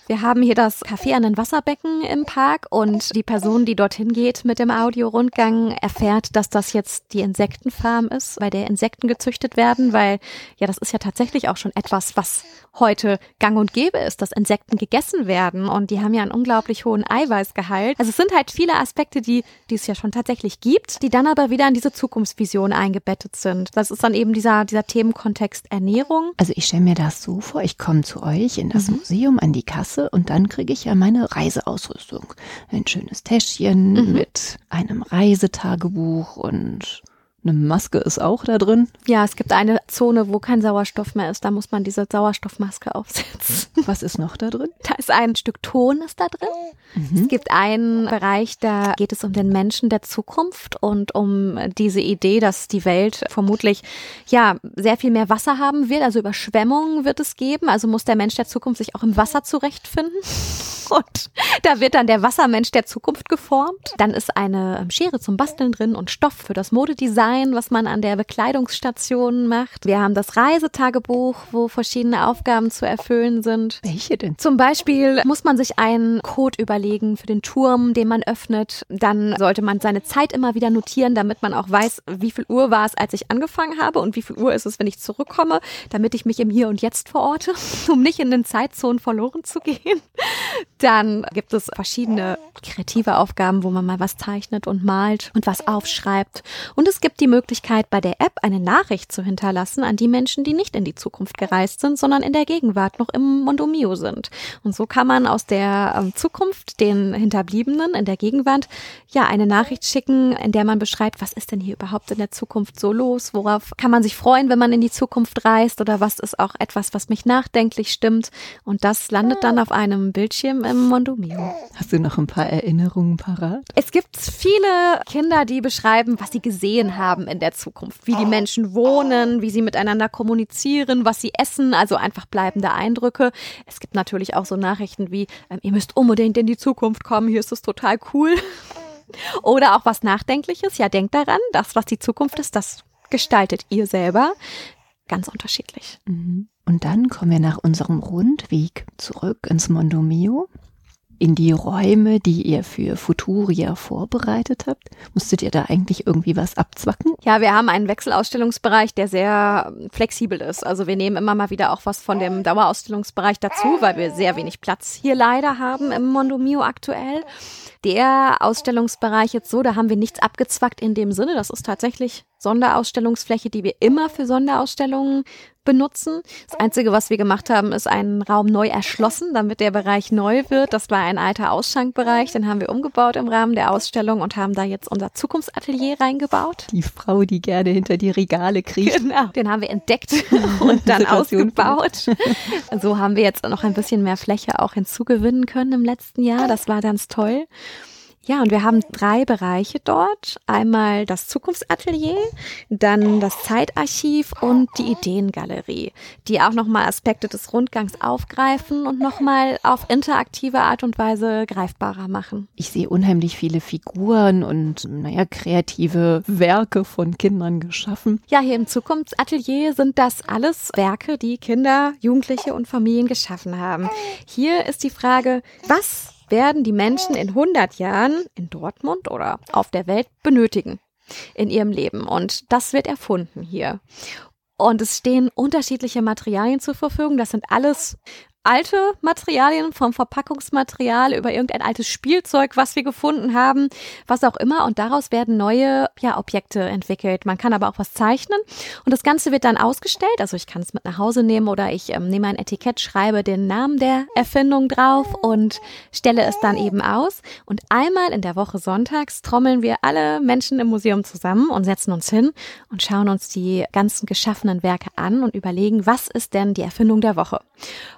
Wir haben hier das Café an den Wasserbecken im Park und die Person, die dorthin geht mit dem Audiorundgang, erfährt, dass das jetzt die Insektenfarm ist, bei der Insekten gezüchtet werden, weil ja, das ist ja tatsächlich auch schon etwas, was heute gang und gäbe ist, dass Insekten gegessen werden und die haben ja einen unglaublich hohen Eiweißgehalt. Also es sind halt viele Aspekte, die, die es ja schon tatsächlich gibt, die dann aber wieder in diese Zukunftsvision eingebettet sind. Das ist dann eben dieser, dieser Themenkontext Ernährung. Also ich stelle mir das so vor, ich komme zu euch in das mhm. Museum an die die Kasse und dann kriege ich ja meine Reiseausrüstung. Ein schönes Täschchen mhm. mit einem Reisetagebuch und eine Maske ist auch da drin. Ja, es gibt eine Zone, wo kein Sauerstoff mehr ist. Da muss man diese Sauerstoffmaske aufsetzen. Was ist noch da drin? Da ist ein Stück Ton ist da drin. Mhm. Es gibt einen Bereich, da geht es um den Menschen der Zukunft und um diese Idee, dass die Welt vermutlich ja sehr viel mehr Wasser haben wird. Also Überschwemmungen wird es geben. Also muss der Mensch der Zukunft sich auch im Wasser zurechtfinden. Und da wird dann der Wassermensch der Zukunft geformt. Dann ist eine Schere zum Basteln drin und Stoff für das Modedesign sein, was man an der Bekleidungsstation macht. Wir haben das Reisetagebuch, wo verschiedene Aufgaben zu erfüllen sind. Welche denn? Zum Beispiel muss man sich einen Code überlegen für den Turm, den man öffnet. Dann sollte man seine Zeit immer wieder notieren, damit man auch weiß, wie viel Uhr war es, als ich angefangen habe und wie viel Uhr ist es, wenn ich zurückkomme, damit ich mich im Hier und Jetzt verorte, um nicht in den Zeitzonen verloren zu gehen. Dann gibt es verschiedene kreative Aufgaben, wo man mal was zeichnet und malt und was aufschreibt. Und es gibt die Möglichkeit, bei der App eine Nachricht zu hinterlassen an die Menschen, die nicht in die Zukunft gereist sind, sondern in der Gegenwart noch im Mondomio sind. Und so kann man aus der ähm, Zukunft den Hinterbliebenen in der Gegenwart ja eine Nachricht schicken, in der man beschreibt, was ist denn hier überhaupt in der Zukunft so los? Worauf kann man sich freuen, wenn man in die Zukunft reist? Oder was ist auch etwas, was mich nachdenklich stimmt? Und das landet dann auf einem Bildschirm im Mondomio. Hast du noch ein paar Erinnerungen parat? Es gibt viele Kinder, die beschreiben, was sie gesehen haben in der Zukunft, wie die Menschen wohnen, wie sie miteinander kommunizieren, was sie essen, also einfach bleibende Eindrücke. Es gibt natürlich auch so Nachrichten wie, ähm, ihr müsst unbedingt in die Zukunft kommen, hier ist es total cool. Oder auch was Nachdenkliches. Ja, denkt daran, das, was die Zukunft ist, das gestaltet ihr selber? Ganz unterschiedlich. Mhm. Und dann kommen wir nach unserem Rundweg zurück ins Mondomio in die Räume, die ihr für Futuria vorbereitet habt? Musstet ihr da eigentlich irgendwie was abzwacken? Ja, wir haben einen Wechselausstellungsbereich, der sehr flexibel ist. Also wir nehmen immer mal wieder auch was von dem Dauerausstellungsbereich dazu, weil wir sehr wenig Platz hier leider haben im Mondomio aktuell. Der Ausstellungsbereich jetzt so, da haben wir nichts abgezwackt in dem Sinne. Das ist tatsächlich Sonderausstellungsfläche, die wir immer für Sonderausstellungen benutzen. Das Einzige, was wir gemacht haben, ist einen Raum neu erschlossen, damit der Bereich neu wird. Das war ein alter Ausschankbereich, den haben wir umgebaut im Rahmen der Ausstellung und haben da jetzt unser Zukunftsatelier reingebaut. Die Frau, die gerne hinter die Regale kriecht. Genau, den haben wir entdeckt und dann ausgebaut. So haben wir jetzt noch ein bisschen mehr Fläche auch hinzugewinnen können im letzten Jahr. Das war ganz toll. Ja, und wir haben drei Bereiche dort. Einmal das Zukunftsatelier, dann das Zeitarchiv und die Ideengalerie, die auch nochmal Aspekte des Rundgangs aufgreifen und nochmal auf interaktive Art und Weise greifbarer machen. Ich sehe unheimlich viele Figuren und, naja, kreative Werke von Kindern geschaffen. Ja, hier im Zukunftsatelier sind das alles Werke, die Kinder, Jugendliche und Familien geschaffen haben. Hier ist die Frage, was werden die Menschen in 100 Jahren in Dortmund oder auf der Welt benötigen in ihrem Leben. Und das wird erfunden hier. Und es stehen unterschiedliche Materialien zur Verfügung. Das sind alles alte Materialien, vom Verpackungsmaterial über irgendein altes Spielzeug, was wir gefunden haben, was auch immer. Und daraus werden neue ja, Objekte entwickelt. Man kann aber auch was zeichnen. Und das Ganze wird dann ausgestellt. Also ich kann es mit nach Hause nehmen oder ich ähm, nehme ein Etikett, schreibe den Namen der Erfindung drauf und stelle es dann eben aus. Und einmal in der Woche sonntags trommeln wir alle Menschen im Museum zusammen und setzen uns hin und schauen uns die ganzen geschaffenen Werke an und überlegen, was ist denn die Erfindung der Woche?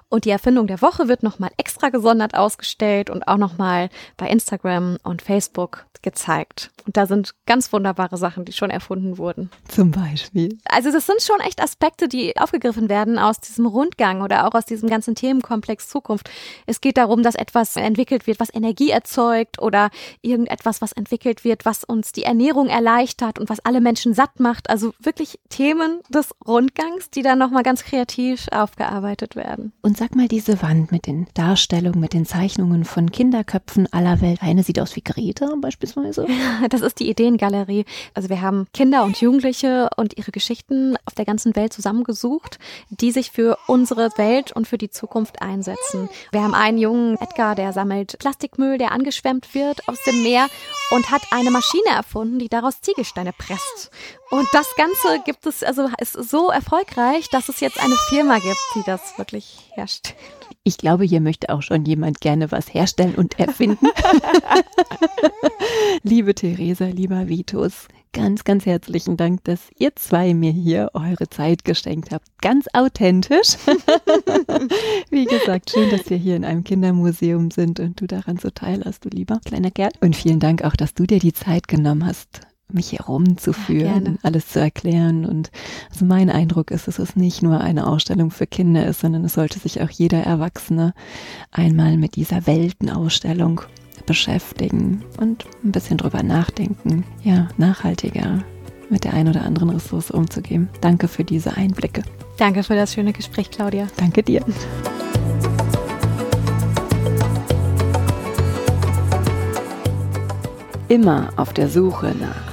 Und die Erfindung der Woche wird nochmal extra gesondert ausgestellt und auch nochmal bei Instagram und Facebook gezeigt. Und da sind ganz wunderbare Sachen, die schon erfunden wurden. Zum Beispiel. Also das sind schon echt Aspekte, die aufgegriffen werden aus diesem Rundgang oder auch aus diesem ganzen Themenkomplex Zukunft. Es geht darum, dass etwas entwickelt wird, was Energie erzeugt oder irgendetwas, was entwickelt wird, was uns die Ernährung erleichtert und was alle Menschen satt macht. Also wirklich Themen des Rundgangs, die dann nochmal ganz kreativ aufgearbeitet werden. Und sag mal diese Wand mit den Darstellungen, mit den Zeichnungen von Kinderköpfen aller Welt. Eine sieht aus wie Greta beispielsweise. Das ist die Ideengalerie. Also wir haben Kinder und Jugendliche und ihre Geschichten auf der ganzen Welt zusammengesucht, die sich für unsere Welt und für die Zukunft einsetzen. Wir haben einen jungen Edgar, der sammelt Plastikmüll, der angeschwemmt wird aus dem Meer und hat eine Maschine erfunden, die daraus Ziegelsteine presst. Und das Ganze gibt es, also ist so erfolgreich, dass es jetzt eine Firma gibt, die das wirklich herstellt. Ich glaube, hier möchte auch schon jemand gerne was herstellen und erfinden. Liebe Theresa, lieber Vitus, ganz, ganz herzlichen Dank, dass ihr zwei mir hier eure Zeit geschenkt habt. Ganz authentisch. Wie gesagt, schön, dass wir hier in einem Kindermuseum sind und du daran so teilhast, du lieber kleiner Kerl. Und vielen Dank auch, dass du dir die Zeit genommen hast, mich hier rumzuführen, ja, alles zu erklären. Und also mein Eindruck ist, dass es nicht nur eine Ausstellung für Kinder ist, sondern es sollte sich auch jeder Erwachsene einmal mit dieser Weltenausstellung beschäftigen und ein bisschen drüber nachdenken, ja, nachhaltiger mit der ein oder anderen Ressource umzugehen. Danke für diese Einblicke. Danke für das schöne Gespräch, Claudia. Danke dir. Immer auf der Suche nach